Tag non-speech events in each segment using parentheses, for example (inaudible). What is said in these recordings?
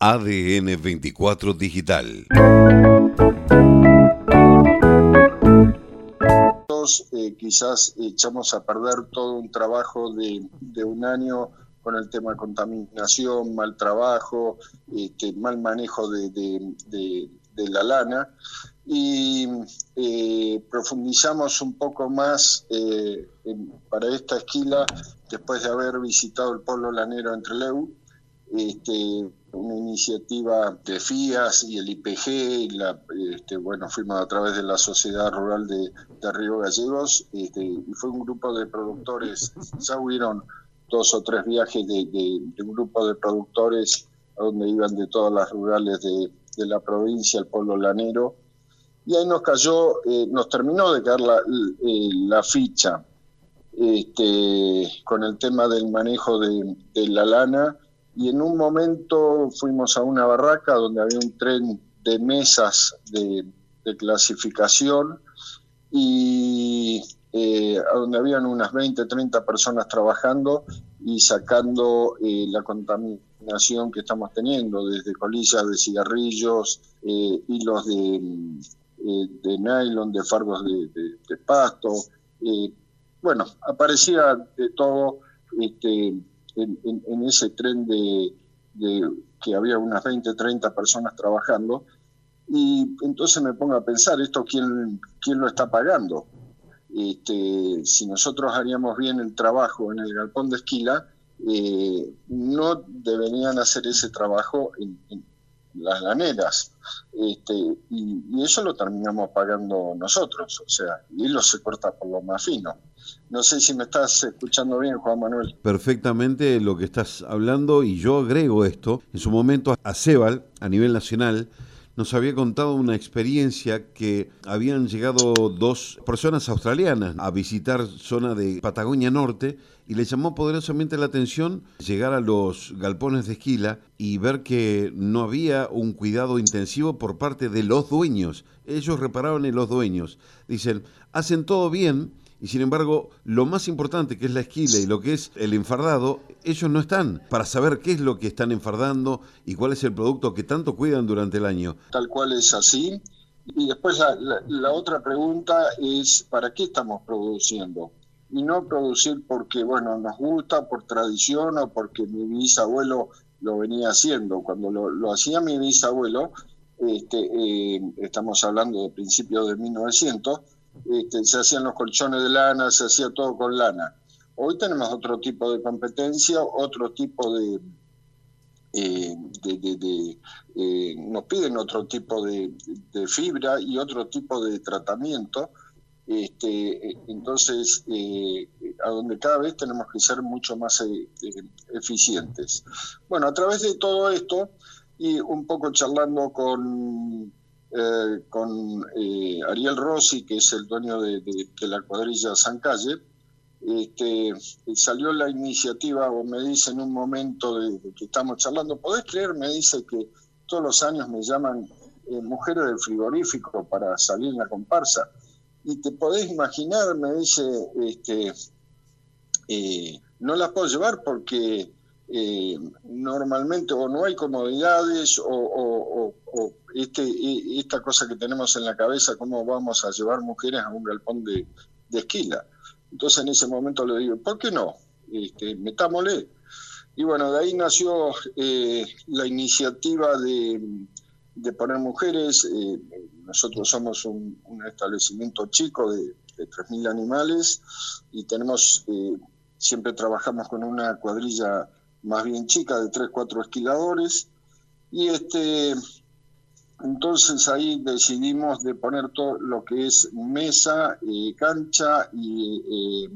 ADN 24 Digital. Eh, quizás echamos a perder todo un trabajo de, un año con el tema contaminación, mal trabajo, este, mal manejo de, la lana y eh, profundizamos un poco más eh, para esta esquila después de haber visitado el pueblo lanero entre Leu este, una iniciativa de FIAS y el IPG, y la, este, bueno, fuimos a través de la Sociedad Rural de, Río Gallegos, este, y fue un grupo de productores, ya hubieron dos o tres viajes de, un grupo de productores a donde iban de todas las rurales de, la provincia, el pueblo lanero, y ahí nos cayó, eh, nos terminó de caer la, eh, la ficha este, con el tema del manejo de la lana, y en un momento fuimos a una barraca donde había un tren de mesas de, clasificación y eh, donde habían unas 20, 30 personas trabajando y sacando eh, la contaminación que estamos teniendo, desde colillas de cigarrillos, eh, hilos de, nylon, de fardos de, de pasto. bueno, aparecía de todo. Este, en, ese tren de, que había unas 20, 30 personas trabajando. Y entonces me pongo a pensar, ¿esto quién, quién lo está pagando? Este, si nosotros haríamos bien el trabajo en el galpón de esquila, eh, no deberían hacer ese trabajo en, las laneras. Este, y, eso lo terminamos pagando nosotros, o sea, y lo se corta por lo más fino. No sé si me estás escuchando bien, Juan Manuel. Perfectamente lo que estás hablando y yo agrego esto. En su momento a Cebal, a nivel nacional, nos había contado una experiencia que habían llegado dos personas australianas a visitar zona de Patagonia Norte y les llamó poderosamente la atención llegar a los galpones de esquila y ver que no había un cuidado intensivo por parte de los dueños. Ellos repararon en los dueños. Dicen, hacen todo bien, y sin embargo, lo más importante que es la esquila y lo que es el enfardado, ellos no están para saber qué es lo que están enfardando y cuál es el producto que tanto cuidan durante el año. Tal cual es así. Y después la, otra pregunta es, ¿para qué estamos produciendo? Y no producir porque, bueno, nos gusta, por tradición o porque mi bisabuelo lo venía haciendo. Cuando lo, hacía mi bisabuelo, este, eh, estamos hablando de principios de 1900, se hacían los colchones de lana, se hacía todo con lana. Hoy tenemos otro tipo de competencia, otro tipo de... Eh, eh, nos piden otro tipo de, fibra y otro tipo de tratamiento. Este, entonces, eh, a donde cada vez tenemos que ser mucho más eficientes. Bueno, a través de todo esto y un poco charlando con eh, con eh, Ariel Rossi, que es el dueño de, la cuadrilla San Calle, este, salió la iniciativa, o me dice en un momento de, que estamos charlando, ¿podés creer? Me dice que todos los años me llaman eh, mujeres del frigorífico para salir en la comparsa. Y te podés imaginar, me dice, este, no las puedo llevar porque eh, normalmente o no hay comodidades o, este, e, esta cosa que tenemos en la cabeza, cómo vamos a llevar mujeres a un galpón de, esquila. Entonces en ese momento le digo, ¿por qué no? Este, metámosle. Y bueno, de ahí nació eh, la iniciativa de, poner mujeres. Eh, nosotros somos un, establecimiento chico de, de 3.000 animales y tenemos, siempre trabajamos con una cuadrilla más bien chica, de tres, cuatro esquiladores. Y este, entonces ahí decidimos de poner todo lo que es mesa, eh, cancha y eh,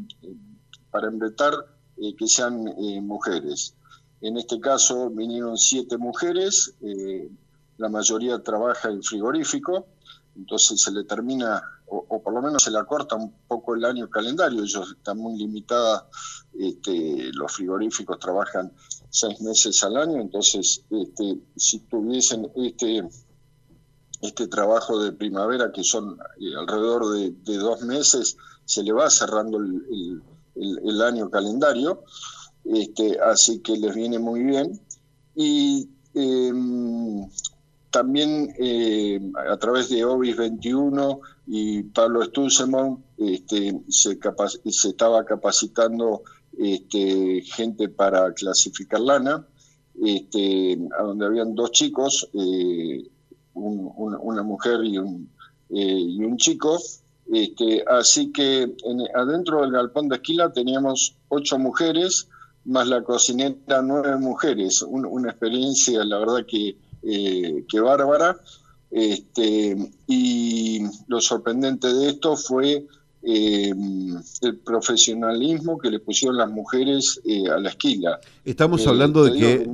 para embretar eh, que sean mujeres. En este caso vinieron siete mujeres, la mayoría trabaja en frigorífico, entonces se le termina o, por lo menos se le acorta un poco el año calendario. Ellos están muy limitadas, este, los frigoríficos trabajan seis meses al año, entonces este, si tuviesen este, este trabajo de primavera, que son eh, alrededor de, dos meses, se le va cerrando el, el, año calendario, este, así que les viene muy bien. Y em, también eh, a través de OBIS 21 y Pablo Stussemon este, se, estaba capacitando este, gente para clasificar lana, este, a donde habían dos chicos, eh, una mujer y un, eh, chico. Así que adentro del galpón de esquila teníamos ocho mujeres, más la cocinera nueve mujeres. una experiencia, la verdad que eh, que bárbara. Este, y lo sorprendente de esto fue eh, el profesionalismo que le pusieron las mujeres eh, a la esquila. Estamos hablando de que,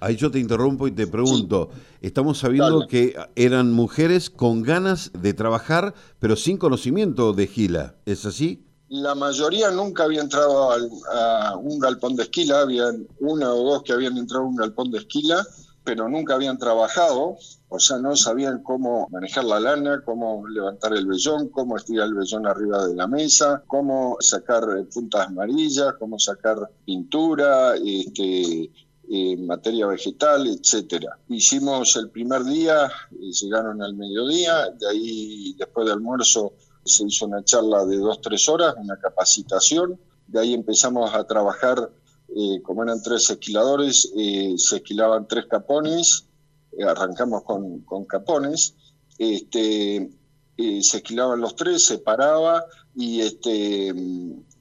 ahí yo te interrumpo y te pregunto, estamos sabiendo que eran mujeres con ganas de trabajar, pero sin conocimiento de esquila, ¿es así? La mayoría nunca había entrado a un galpón de esquila, habían una o dos que habían entrado a un galpón de esquila, pero nunca habían trabajado, o sea, no sabían cómo manejar la lana, cómo levantar el vellón, cómo estirar el vellón arriba de la mesa, cómo sacar eh, puntas amarillas, cómo sacar pintura, este, eh, materia vegetal, etcétera. Hicimos el primer día, eh, llegaron al mediodía, de ahí después del almuerzo se hizo una charla de dos, tres horas, una capacitación, de ahí empezamos a trabajar eh, como eran tres esquiladores, eh, se esquilaban tres capones, eh, arrancamos con, capones, este, se esquilaban los tres, se paraba y este,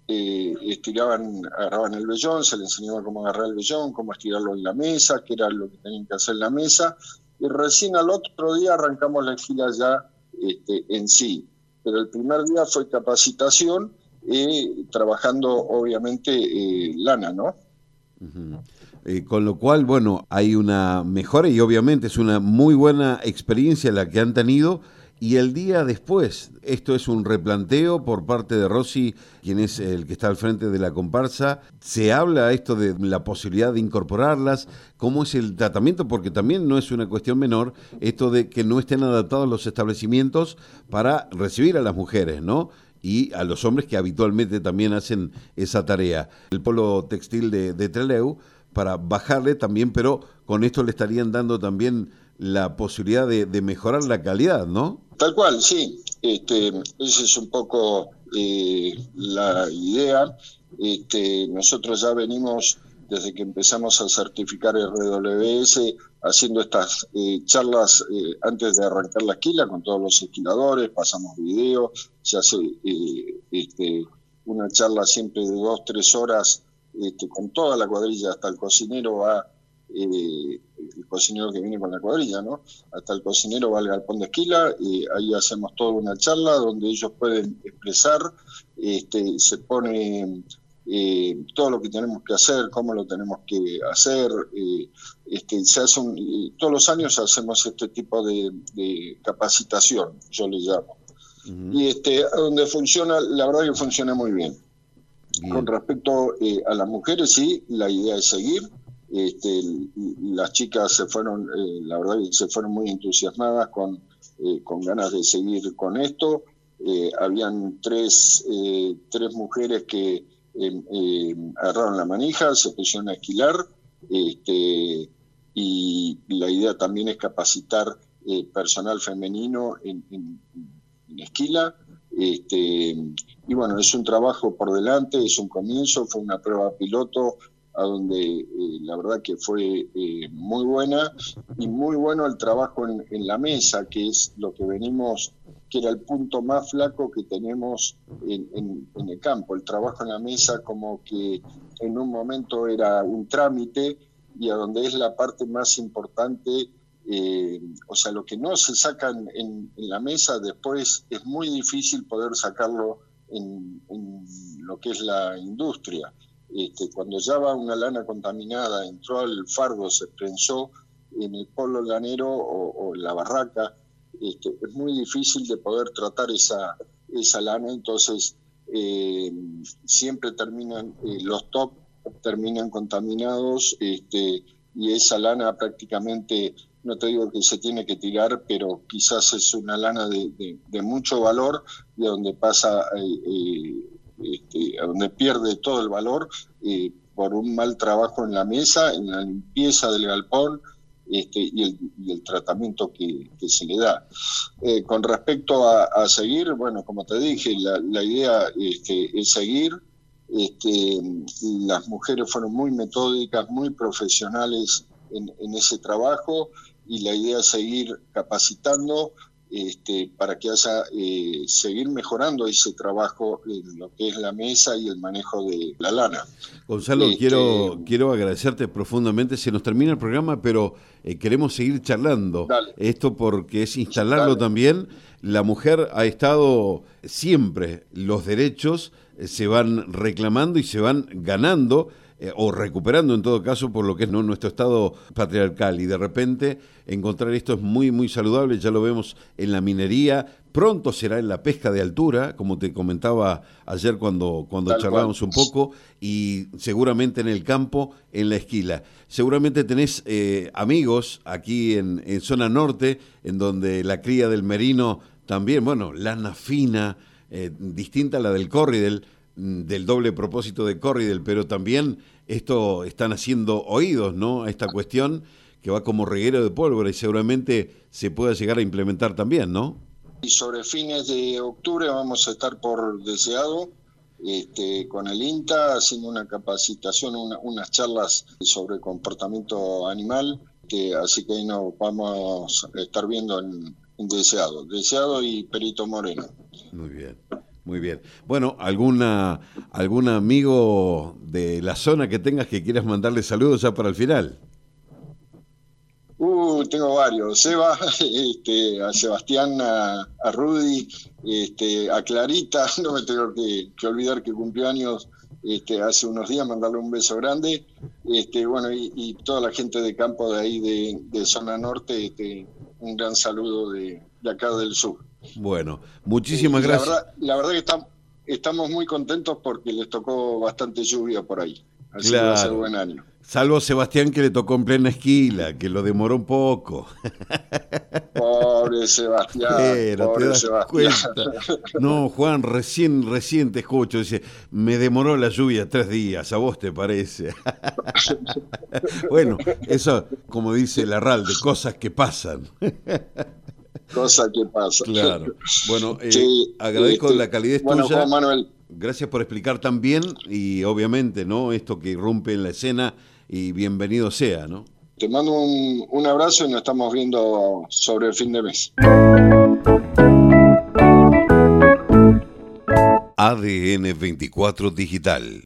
estiraban, agarraban el vellón, se les enseñaba cómo agarrar el vellón, cómo estirarlo en la mesa, qué era lo que tenían que hacer en la mesa, y recién al otro día arrancamos la esquila ya este, en sí. Pero el primer día fue capacitación eh, trabajando obviamente eh, lana, ¿no? Eh, con lo cual, bueno, hay una mejora y obviamente es una muy buena experiencia la que han tenido. Y el día después, esto es un replanteo por parte de Rossi, quien es el que está al frente de la comparsa. Se habla esto de la posibilidad de incorporarlas, cómo es el tratamiento, porque también no es una cuestión menor esto de que no estén adaptados los establecimientos para recibir a las mujeres, ¿no? Y a los hombres que habitualmente también hacen esa tarea. El polo textil de, de Treleu para bajarle también, pero con esto le estarían dando también la posibilidad de, mejorar la calidad, ¿no? Tal cual, sí. Este, esa es un poco eh, la idea. Este, nosotros ya venimos desde que empezamos a certificar el RWS, haciendo estas eh, charlas eh, antes de arrancar la esquila con todos los esquiladores, pasamos videos, se hace eh, este, una charla siempre de dos, tres horas este, con toda la cuadrilla, hasta el cocinero va, el cocinero que viene con la cuadrilla, ¿no? Hasta el cocinero va al galpón de esquila, y ahí hacemos toda una charla donde ellos pueden expresar, este, se pone eh, todo lo que tenemos que hacer, cómo lo tenemos que hacer. Eh, este, se hace todos los años hacemos este tipo de, capacitación, yo le llamo. Y este, donde funciona, la verdad que funciona muy bien. Con respecto eh, a las mujeres, sí, la idea es seguir. Este, las chicas se fueron, la verdad que se fueron muy entusiasmadas con, con ganas de seguir con esto. habían tres, tres mujeres que eh, agarraron la manija, se pusieron a esquilar, este, y la idea también es capacitar eh, personal femenino en, esquila. Este, y bueno, es un trabajo por delante, es un comienzo, fue una prueba piloto a donde eh, la verdad que fue eh, muy buena y muy bueno el trabajo en, la mesa, que es lo que venimos, que era el punto más flaco que tenemos en, el campo. El trabajo en la mesa como que en un momento era un trámite y a donde es la parte más importante, eh, o sea, lo que no se saca en, la mesa después es muy difícil poder sacarlo en lo que es la industria. Este, cuando ya va una lana contaminada, entró al fardo, se prensó en el polo lanero o, en la barraca, este, es muy difícil de poder tratar esa, esa lana, entonces eh, siempre terminan, eh, los top terminan contaminados este, y esa lana prácticamente, no te digo que se tiene que tirar, pero quizás es una lana de, mucho valor y donde pasa eh, este, a donde pierde todo el valor eh, por un mal trabajo en la mesa, en la limpieza del galpón, este, y, el, tratamiento que, se le da. Eh, con respecto a, seguir, bueno, como te dije, la, idea este, es seguir. Este, las mujeres fueron muy metódicas, muy profesionales en ese trabajo y la idea es seguir capacitando este, para que haya eh, seguir mejorando ese trabajo en lo que es la mesa y el manejo de la lana. Gonzalo, este, quiero, quiero agradecerte profundamente. Se nos termina el programa, pero eh, queremos seguir charlando. Esto porque es instalarlo también. La mujer ha estado siempre, los derechos eh, se van reclamando y se van ganando eh, o recuperando en todo caso por lo que es ¿no? nuestro estado patriarcal y de repente encontrar esto es muy muy saludable, ya lo vemos en la minería, pronto será en la pesca de altura, como te comentaba ayer cuando, cuando charlábamos un poco, y seguramente en el campo, en la esquila. Seguramente tenés eh, amigos aquí en, en zona norte, en donde la cría del merino también, bueno, lana fina, eh, distinta a la del corridel, del doble propósito de Corridel, pero también esto están haciendo oídos, ¿no? A esta cuestión que va como reguero de pólvora y seguramente se pueda llegar a implementar también, ¿no? Y sobre fines de octubre vamos a estar por deseado este, con el INTA haciendo una capacitación, unas charlas sobre comportamiento animal, que, así que ahí nos vamos a estar viendo en, en Deseado, Deseado y Perito Moreno. Muy bien. Muy bien. Bueno, ¿alguna, ¿algún amigo de la zona que tengas que quieras mandarle saludos ya para el final? Uh, tengo varios. Seba, (laughs) este, a Sebastián, a, Rudy, este, a Clarita, (laughs) no me tengo que, olvidar que cumplió años este, hace unos días, mandarle un beso grande. Este, bueno, y, toda la gente de campo de ahí de, zona norte, este, un gran saludo de acá del sur. Bueno, muchísimas gracias. La verdad, que estamos, muy contentos porque les tocó bastante lluvia por ahí. Así claro. buen año. Salvo a Sebastián que le tocó en plena esquila, que lo demoró un poco. Pobre (laughs) Sebastián. pobre Sebastián. No, Juan, recién, recién te escucho. Dice, me demoró la lluvia tres días, ¿a vos te parece? (laughs) bueno, eso, como dice Larralde, cosas que pasan (laughs) cosa que pasa. Claro. Bueno, (laughs) eh, agradezco este, la calidez tuya. Manuel. Gracias por explicar también y obviamente, ¿no? Esto que irrumpe en la escena y bienvenido sea, ¿no? Te mando un, un abrazo y nos estamos viendo sobre el fin de mes. ADN 24 Digital